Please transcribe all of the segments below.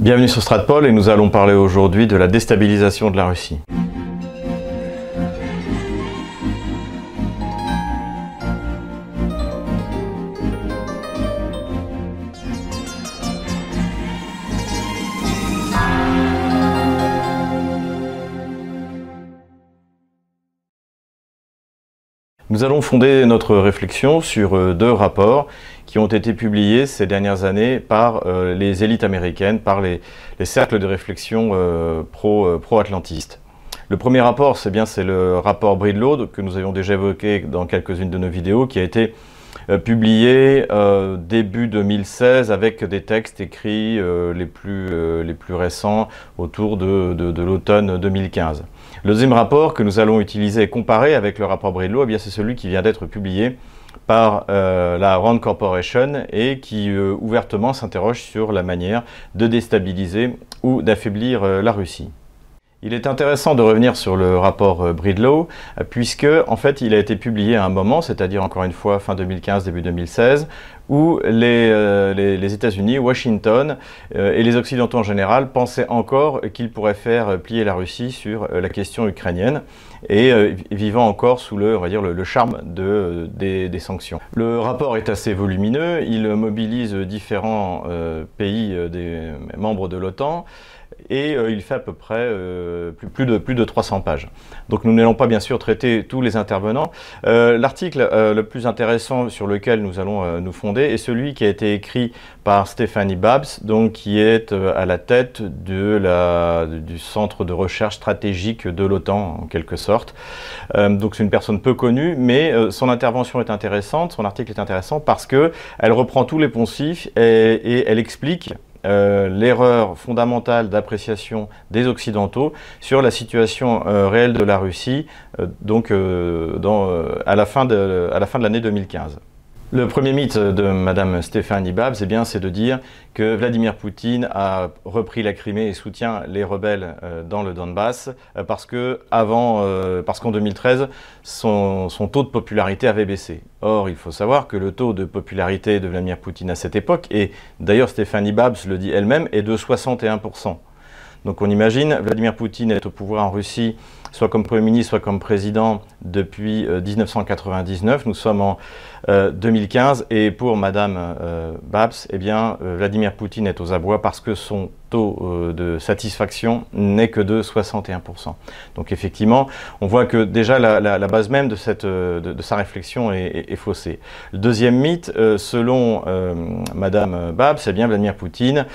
Bienvenue sur Stratpol et nous allons parler aujourd'hui de la déstabilisation de la Russie. Nous allons fonder notre réflexion sur euh, deux rapports qui ont été publiés ces dernières années par euh, les élites américaines, par les, cercles de réflexion euh, pro-atlantistes. le premier rapport, c'est bien c'est le rapport Breedlow que nous avions déjà évoqué dans quelques-unes de nos vidéos, qui a été publié début 2016 avec des textes écrits les, plus, les plus récents autour de, de l'automne 2015. Le deuxième rapport que nous allons utiliser et comparer avec le rapport Bredlow, eh c'est celui qui vient d'être publié par euh, la Rand Corporation et qui euh, ouvertement s'interroge sur la manière de déstabiliser ou d'affaiblir euh, la Russie. Il est intéressant de revenir sur le rapport Bridlow, puisque en fait il a été publié à un moment, c'est-à-dire encore une fois fin 2015, début 2016, où euh, les, États-Unis, Washington euh, et les Occidentaux en général pensaient encore qu'ils pourraient faire plier la Russie sur euh, la question ukrainienne et vivant encore sous le, on va dire, le, charme de, des, des, sanctions. Le rapport est assez volumineux, il mobilise différents pays des membres de l'OTAN et euh, il fait à peu près euh, plus, de, plus de 300 pages. Donc nous n'allons pas bien sûr traiter tous les intervenants. Euh, l'article le plus intéressant sur lequel nous allons nous fonder est celui qui a été écrit par Stéphanie Babs, donc qui est à la tête du centre de recherche stratégique de l'OTAN en quelque sorte. donc c'est une personne peu connue, mais son intervention est intéressante, son article est intéressant parce que elle reprend tous les poncifs et elle explique euh, l'erreur fondamentale d'appréciation des Occidentaux sur la situation euh, réelle de la Russie euh, donc, à la fin de, à la fin de l'année 2015. Le premier mythe de Madame Stéphanie Babs, eh bien, c'est de dire que Vladimir Poutine a repris la Crimée et soutient les rebelles euh, dans le Donbass euh, parce que avant, euh, parce qu'en 2013, son, taux de popularité avait baissé. Or, il faut savoir que le taux de popularité de Vladimir Poutine à cette époque, et d'ailleurs Stéphanie Babs le dit elle-même, est de 61%. Donc on imagine, Vladimir Poutine est au pouvoir en Russie, soit comme Premier ministre, soit comme président depuis 1999. Nous sommes en 2015. Euh, et pour Madame euh, Babs, eh bien, euh, Vladimir Poutine est aux abois parce que son taux de satisfaction n'est que de 61%. Donc effectivement, on voit que déjà la, base même de, cette, de, sa réflexion est, faussée. Le deuxième mythe, selon Madame Babs, c'est bien Vladimir Poutine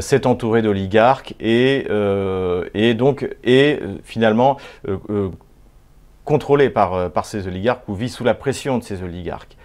s'est entouré d'oligarques et, et donc est finalement contrôlé par, par ces oligarques ou vit sous la pression de ces oligarques.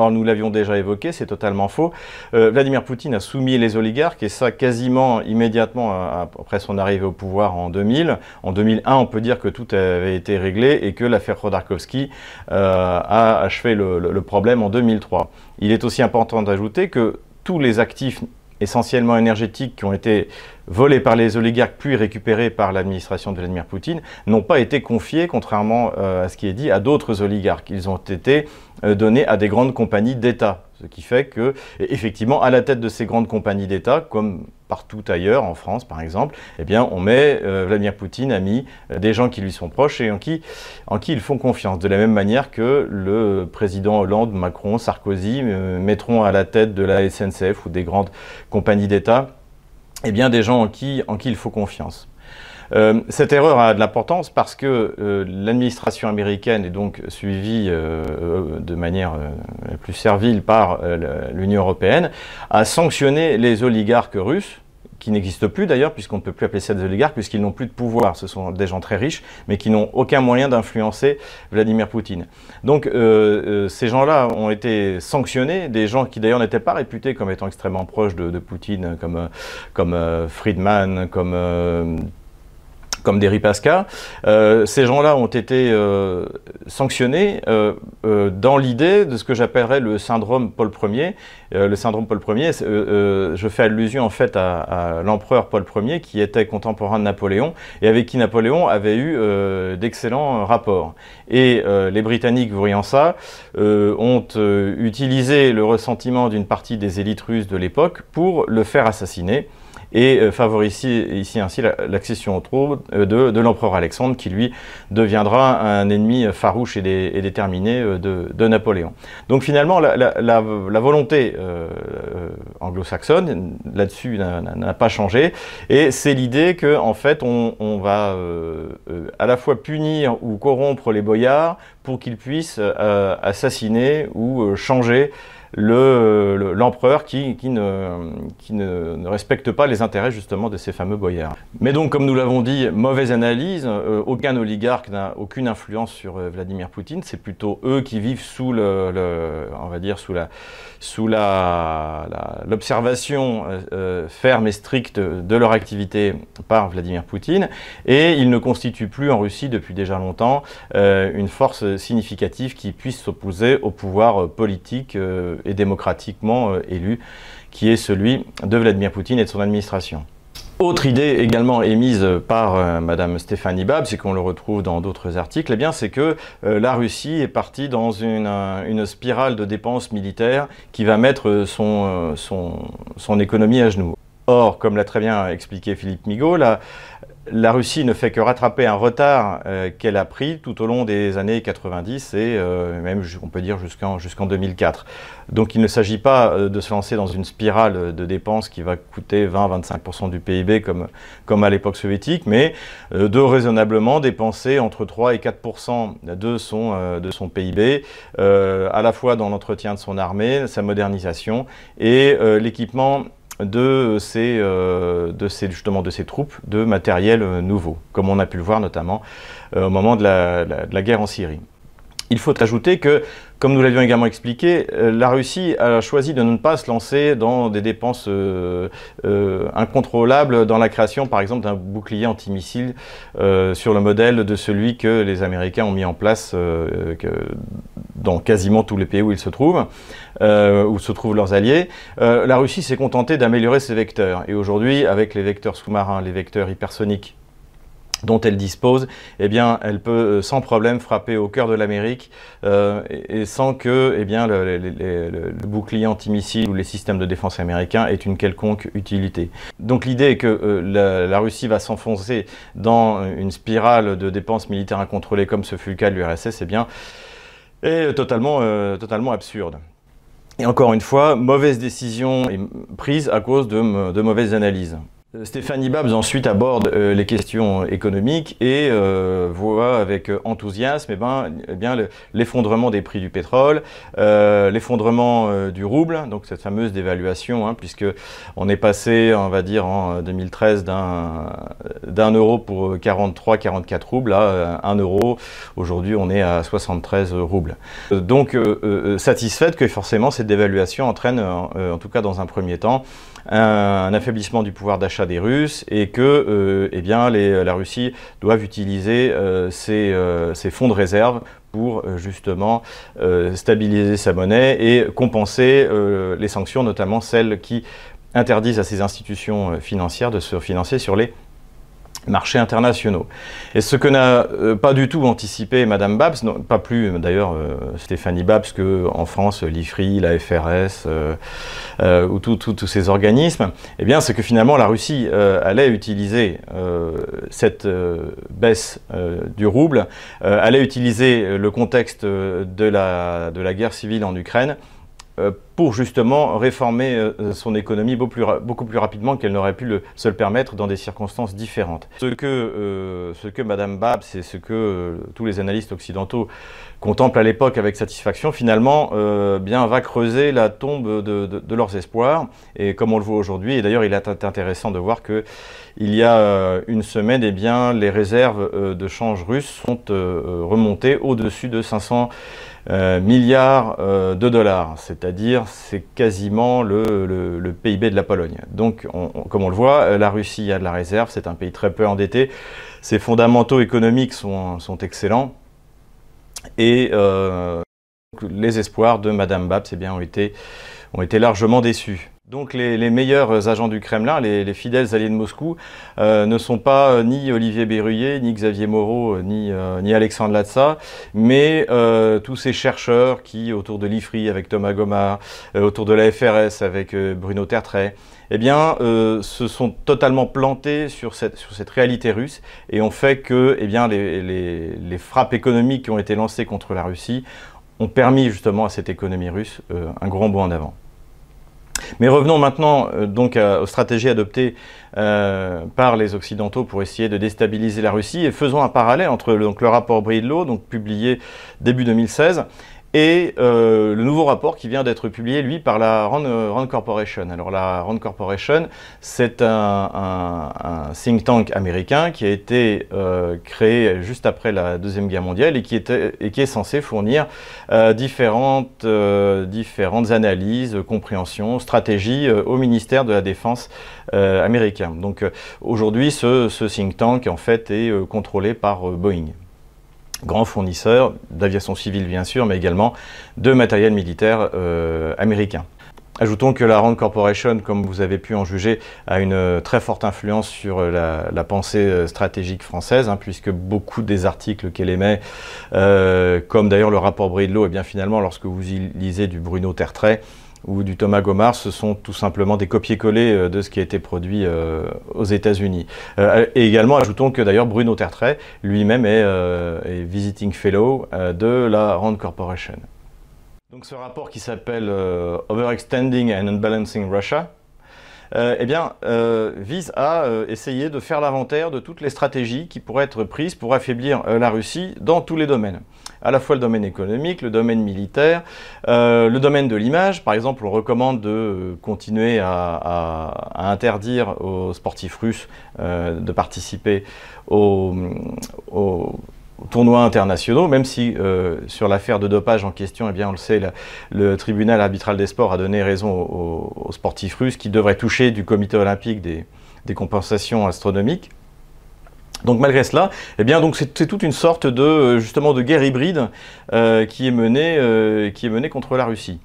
Or, nous l'avions déjà évoqué, c'est totalement faux. Euh, Vladimir Poutine a soumis les oligarques, et ça quasiment immédiatement après son arrivée au pouvoir en 2000. En 2001, on peut dire que tout avait été réglé et que l'affaire Khodorkovsky euh, a achevé le problème en 2003. Il est aussi important d'ajouter que tous les actifs essentiellement énergétiques qui ont été volés par les oligarques puis récupérés par l'administration de Vladimir Poutine n'ont pas été confiés, contrairement euh, à ce qui est dit, à d'autres oligarques. Ils ont été euh, donnés à des grandes compagnies d'État. Ce qui fait que, effectivement, à la tête de ces grandes compagnies d'État, comme partout ailleurs, en France par exemple, eh on met, euh, Vladimir Poutine a mis euh, des gens qui lui sont proches et en qui, en qui ils font confiance. De la même manière que le président Hollande, Macron, Sarkozy euh, mettront à la tête de la SNCF ou des grandes compagnies d'État, eh des gens en qui il faut confiance. Euh, cette erreur a de l'importance parce que euh, l'administration américaine est donc suivie euh, de manière la plus servile par l'Union européenne, a sanctionné les oligarques russes qui n'existent plus d'ailleurs, puisqu'on ne peut plus appeler ça des oligarques, puisqu'ils n'ont plus de pouvoir. Ce sont des gens très riches, mais qui n'ont aucun moyen d'influencer Vladimir Poutine. Donc ces gens-là ont été sanctionnés, des gens qui d'ailleurs n'étaient pas réputés comme étant extrêmement proches de, Poutine, comme, comme Friedman, comme comme des Pasca, euh, ces gens-là ont été euh, sanctionnés euh, dans l'idée de ce que j'appellerais le syndrome Paul Ier. le syndrome Paul Ier, je fais allusion en fait à, l'empereur Paul Ier qui était contemporain de Napoléon et avec qui Napoléon avait eu d'excellents rapports. Et les Britanniques, voyant ça, ont utilisé le ressentiment d'une partie des élites russes de l'époque pour le faire assassiner et favorise ici, ainsi l'accession au trône de, l'empereur Alexandre qui lui deviendra un ennemi farouche et, déterminé de, Napoléon. Donc finalement la, volonté anglo-saxonne là-dessus n'a pas changé et c'est l'idée que en fait on, va à la fois punir ou corrompre les boyards pour qu'ils puissent assassiner ou changer l'empereur qui, ne, respecte pas les intérêts justement de ces fameux boyards. Mais donc, comme nous l'avons dit, mauvaise analyse, euh, aucun oligarque n'a aucune influence sur euh, Vladimir Poutine, c'est plutôt eux qui vivent sous le, on va dire, sous la, sous la, l'observation euh, ferme et stricte de leur activité par Vladimir Poutine, et ils ne constituent plus en Russie depuis déjà longtemps une force significative qui puisse s'opposer au pouvoir politique et démocratiquement euh, élu, qui est celui de Vladimir Poutine et de son administration. Autre idée également émise par euh, Madame Stéphanie Bab, c'est qu'on le retrouve dans d'autres articles, eh c'est que euh, la Russie est partie dans une, spirale de dépenses militaires qui va mettre son, son, économie à genoux. Or, comme l'a très bien expliqué Philippe Migaud, la Russie ne fait que rattraper un retard euh, qu'elle a pris tout au long des années 90 et euh, même, on peut dire, jusqu'en jusqu'en 2004. Donc il ne s'agit pas euh, de se lancer dans une spirale de dépenses qui va coûter 20-25% du PIB comme, comme à l'époque soviétique, mais de raisonnablement dépenser entre 3 et 4% de son, de son PIB, à la fois dans l'entretien de son armée, sa modernisation et l'équipement de ces, euh, de ces, justement de ces troupes de matériel euh, nouveau, comme on a pu le voir notamment euh, au moment de la guerre en Syrie. Il faut ajouter que, comme nous l'avions également expliqué, euh, la Russie a choisi de ne pas se lancer dans des dépenses euh, euh, incontrôlables dans la création, par exemple, d'un bouclier antimissile sur le modèle de celui que les Américains ont mis en place dans quasiment tous les pays où ils se trouvent, où se trouvent leurs alliés. la Russie s'est contentée d'améliorer ses vecteurs. Et aujourd'hui, avec les vecteurs sous-marins, les vecteurs hypersoniques, dont elle dispose, eh bien, elle peut euh, sans problème frapper au cœur de l'Amérique euh, et, sans que eh bien, le, bouclier antimissile ou les systèmes de défense américains aient une quelconque utilité. Donc l'idée est que euh, la, Russie va s'enfoncer dans une spirale de dépenses militaires incontrôlées comme ce fut le cas de l'URSS, eh bien, est totalement, absurde. Et encore une fois, mauvaise décision prise à cause de mauvaises analyses. Euh, Stéphanie Babs ensuite aborde euh, les questions économiques et euh, voit avec enthousiasme eh ben, eh bien l'effondrement des prix du pétrole, l'effondrement du rouble, donc cette fameuse dévaluation, hein, puisque on est passé, on va dire en 2013 d'un euro pour 43-44 roubles à 1 euro. Aujourd'hui, on est à 73 roubles. Donc, satisfaite que forcément cette dévaluation entraîne, en tout cas dans un premier temps, un, affaiblissement du pouvoir d'achat des Russes et que euh, eh la Russie doit utiliser euh, euh, ses, fonds de réserve pour justement stabiliser sa monnaie et compenser les sanctions, notamment celles qui interdisent à ces institutions financières de se financer sur les marchés internationaux. Et ce que n'a euh, pas du tout anticipé Madame Babs, pas plus d'ailleurs euh, Stéphanie Babs qu'en France l'IFRI, la FRS euh, ou tous ces organismes, eh bien c'est que finalement la Russie allait utiliser cette baisse du rouble, allait utiliser le contexte de la, de la guerre civile en Ukraine euh, pour justement réformer euh, son économie beaucoup plus, rapidement qu'elle n'aurait pu le, se le permettre dans des circonstances différentes. Ce que, euh, Madame Babs et ce que tous les analystes occidentaux contemplent à l'époque avec satisfaction, finalement, bien va creuser la tombe de, leurs espoirs. Et comme on le voit aujourd'hui, et d'ailleurs il est intéressant de voir que il y a une semaine, eh bien, les réserves de change russes sont remontées au-dessus de 500 euh, milliards euh, de dollars, c'est-à-dire c'est quasiment le, PIB de la Pologne. Donc, comme on le voit, la Russie a de la réserve, c'est un pays très peu endetté, ses fondamentaux économiques sont, excellents, et euh, les espoirs de Madame Babs eh ont été largement déçus. Donc les, meilleurs agents du Kremlin, les, fidèles alliés de Moscou, euh, ne sont pas euh, ni Olivier Berruyer, ni Xavier Moreau, euh, ni, Alexandre Latza, mais tous ces chercheurs qui, autour de l'IFRI avec Thomas Gomard, autour de la FRS avec Bruno Tertrais, eh bien, se sont totalement plantés sur cette, sur cette réalité russe et ont fait que eh bien, les, les, frappes économiques qui ont été lancées contre la Russie ont permis justement à cette économie russe un grand bond en avant. Mais revenons maintenant euh, donc aux stratégies adoptées euh, par les Occidentaux pour essayer de déstabiliser la Russie et faisons un parallèle entre le, donc, le rapport Bridlow, donc publié début 2016, et euh, le nouveau rapport qui vient d'être publié, lui, par la Rand, euh, Corporation. Alors la Rand Corporation, c'est un, think tank américain qui a été euh, créé juste après la Deuxième Guerre mondiale et qui, était, et qui est censé fournir différentes, différentes analyses, compréhensions, stratégies au ministère de la Défense américain. Donc aujourd'hui, ce, ce, think tank, en fait, est contrôlé par Boeing grand fournisseur d'aviation civile bien sûr, mais également de matériel militaire euh, américain. Ajoutons que la Rand Corporation, comme vous avez pu en juger, a une euh, très forte influence sur euh, la, pensée stratégique française, hein, puisque beaucoup des articles qu'elle émet, comme d'ailleurs le rapport Bridlow, et eh bien finalement, lorsque vous lisez du Bruno Tertrais, ou du Thomas Gomard, ce sont tout simplement des copier-coller euh, de ce qui a été produit euh, aux États-Unis. Euh, et également, ajoutons que d'ailleurs Bruno Tertrais lui-même est, visiting fellow de la Rand Corporation. Donc ce rapport qui s'appelle Overextending and Unbalancing Russia, eh bien, vise à essayer de faire l'inventaire de toutes les stratégies qui pourraient être prises pour affaiblir la Russie dans tous les domaines à la fois le domaine économique, le domaine militaire, euh, le domaine de l'image. Par exemple, on recommande de continuer à, interdire aux sportifs russes euh, de participer aux, tournois internationaux, même si euh, sur l'affaire de dopage en question, eh on le sait, le tribunal arbitral des sports a donné raison aux, sportifs russes qui devraient toucher du comité olympique des compensations astronomiques. Donc malgré cela, eh bien donc c'est toute une sorte de euh, guerre hybride euh, qui est menée contre la Russie.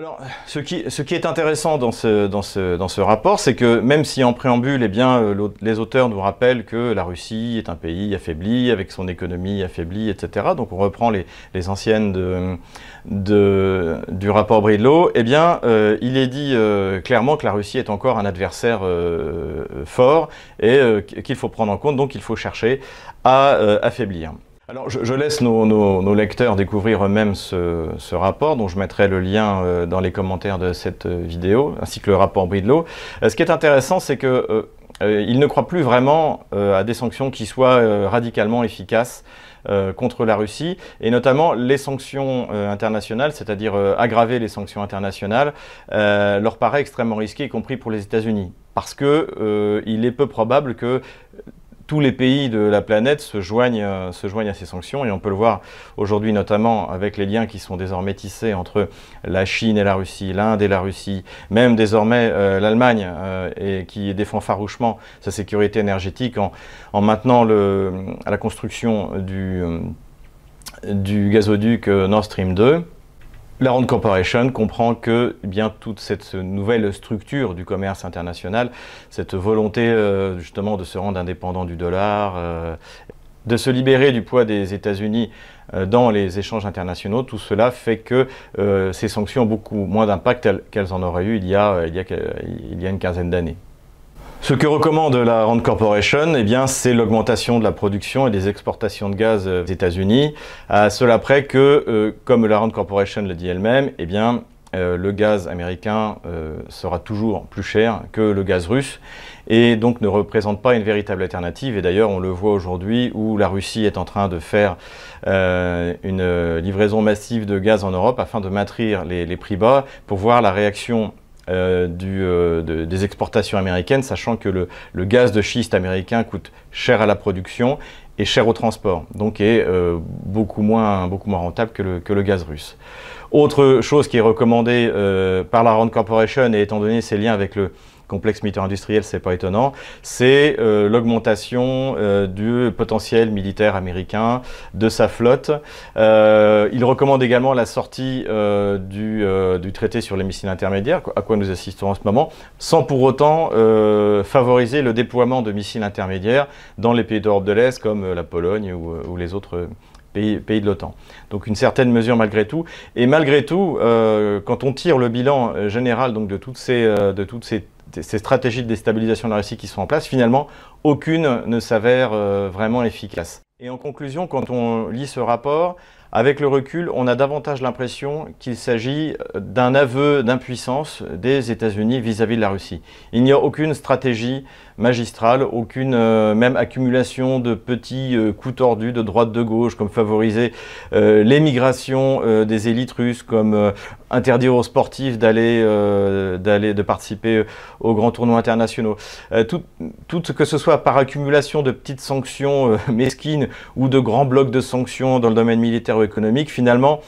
Alors, ce qui, est intéressant dans ce, rapport, c'est que même si en préambule, eh bien, les auteurs nous rappellent que la Russie est un pays affaibli, avec son économie affaiblie, etc., donc on reprend les, anciennes du rapport Bridlow, eh bien, euh, il est dit euh, clairement que la Russie est encore un adversaire euh, fort et qu'il faut prendre en compte, donc il faut chercher à affaiblir. Alors, je, laisse nos, lecteurs découvrir eux-mêmes ce, rapport, dont je mettrai le lien euh, dans les commentaires de cette euh, vidéo, ainsi que le rapport Bridlow. Euh, ce qui est intéressant, c'est que il ne croit plus vraiment à des sanctions qui soient radicalement efficaces contre la Russie, et notamment les sanctions internationales, c'est-à-dire aggraver les sanctions internationales, leur paraît extrêmement risqué, y compris pour les États-Unis, parce que il est peu probable que tous les pays de la planète se joignent, euh, se joignent à ces sanctions et on peut le voir aujourd'hui notamment avec les liens qui sont désormais tissés entre la Chine et la Russie, l'Inde et la Russie, même désormais euh, l'Allemagne euh, qui défend farouchement sa sécurité énergétique en, en maintenant la construction du gazoduc Nord Stream 2. La Rand Corporation comprend que eh bien toute cette nouvelle structure du commerce international, cette volonté euh, justement de se rendre indépendant du dollar, euh, de se libérer du poids des États-Unis euh, dans les échanges internationaux, tout cela fait que ces sanctions ont beaucoup moins d'impact qu'elles en auraient eu il y a, une quinzaine d'années. Ce que recommande la Rand Corporation, eh c'est l'augmentation de la production et des exportations de gaz aux États-Unis, à cela près que, euh, comme la Rand Corporation le dit elle-même, eh euh, le gaz américain euh, sera toujours plus cher que le gaz russe et donc ne représente pas une véritable alternative. Et d'ailleurs, on le voit aujourd'hui où la Russie est en train de faire une livraison massive de gaz en Europe afin de maintenir les prix bas pour voir la réaction euh, euh, des exportations américaines, sachant que le, gaz de schiste américain coûte cher à la production et cher au transport, donc est euh, beaucoup, moins, beaucoup moins rentable que le, que le, gaz russe. Autre chose qui est recommandée par la Rand Corporation, et étant donné ses liens avec le, complexe militaire industriel, c'est pas étonnant, c'est l'augmentation du potentiel militaire américain, de sa flotte. il recommande également la sortie du, du, traité sur les missiles intermédiaires, à quoi nous assistons en ce moment, sans pour autant favoriser le déploiement de missiles intermédiaires dans les pays d'Europe de l'Est comme la Pologne ou, les autres pays, de l'OTAN. Donc une certaine mesure malgré tout. Et malgré tout, euh, quand on tire le bilan euh, général donc, de toutes, ces, euh, de toutes ces, ces, stratégies de déstabilisation de la Russie qui sont en place, finalement, aucune ne s'avère vraiment efficace. Et en conclusion, quand on lit ce rapport, avec le recul, on a davantage l'impression qu'il s'agit d'un aveu d'impuissance des États-Unis vis-à-vis de la Russie. Il n'y a aucune stratégie magistrale, aucune euh, même accumulation de petits euh, coups tordus de droite de gauche, comme favoriser euh, l'émigration des élites russes, comme interdire aux sportifs d'aller, d'aller, de participer aux grands tournois internationaux. tout, tout, que ce soit par accumulation de petites sanctions mesquines ou de grands blocs de sanctions dans le domaine militaire ou économique, finalement,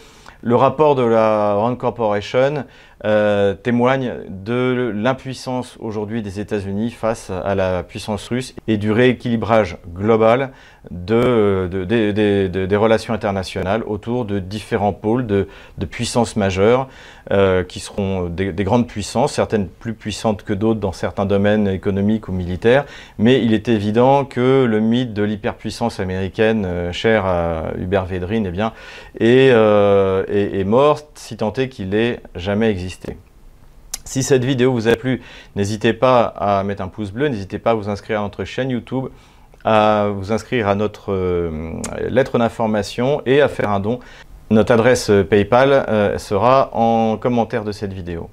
le rapport de la Rand Corporation euh, témoigne de l'impuissance aujourd'hui des États-Unis face à la puissance russe et du rééquilibrage global de, des relations internationales autour de différents pôles de, puissances majeures euh, qui seront des, grandes puissances, certaines plus puissantes que d'autres dans certains domaines économiques ou militaires, mais il est évident que le mythe de l'hyperpuissance américaine, euh, cher à Hubert Védrine, eh bien, est mort, si tant est qu'il ait jamais existé. Si cette vidéo vous a plu, n'hésitez pas à mettre un pouce bleu, n'hésitez pas à vous inscrire à notre chaîne YouTube, à vous inscrire à notre euh, lettre d'information et à faire un don. Notre adresse PayPal euh, sera en commentaire de cette vidéo.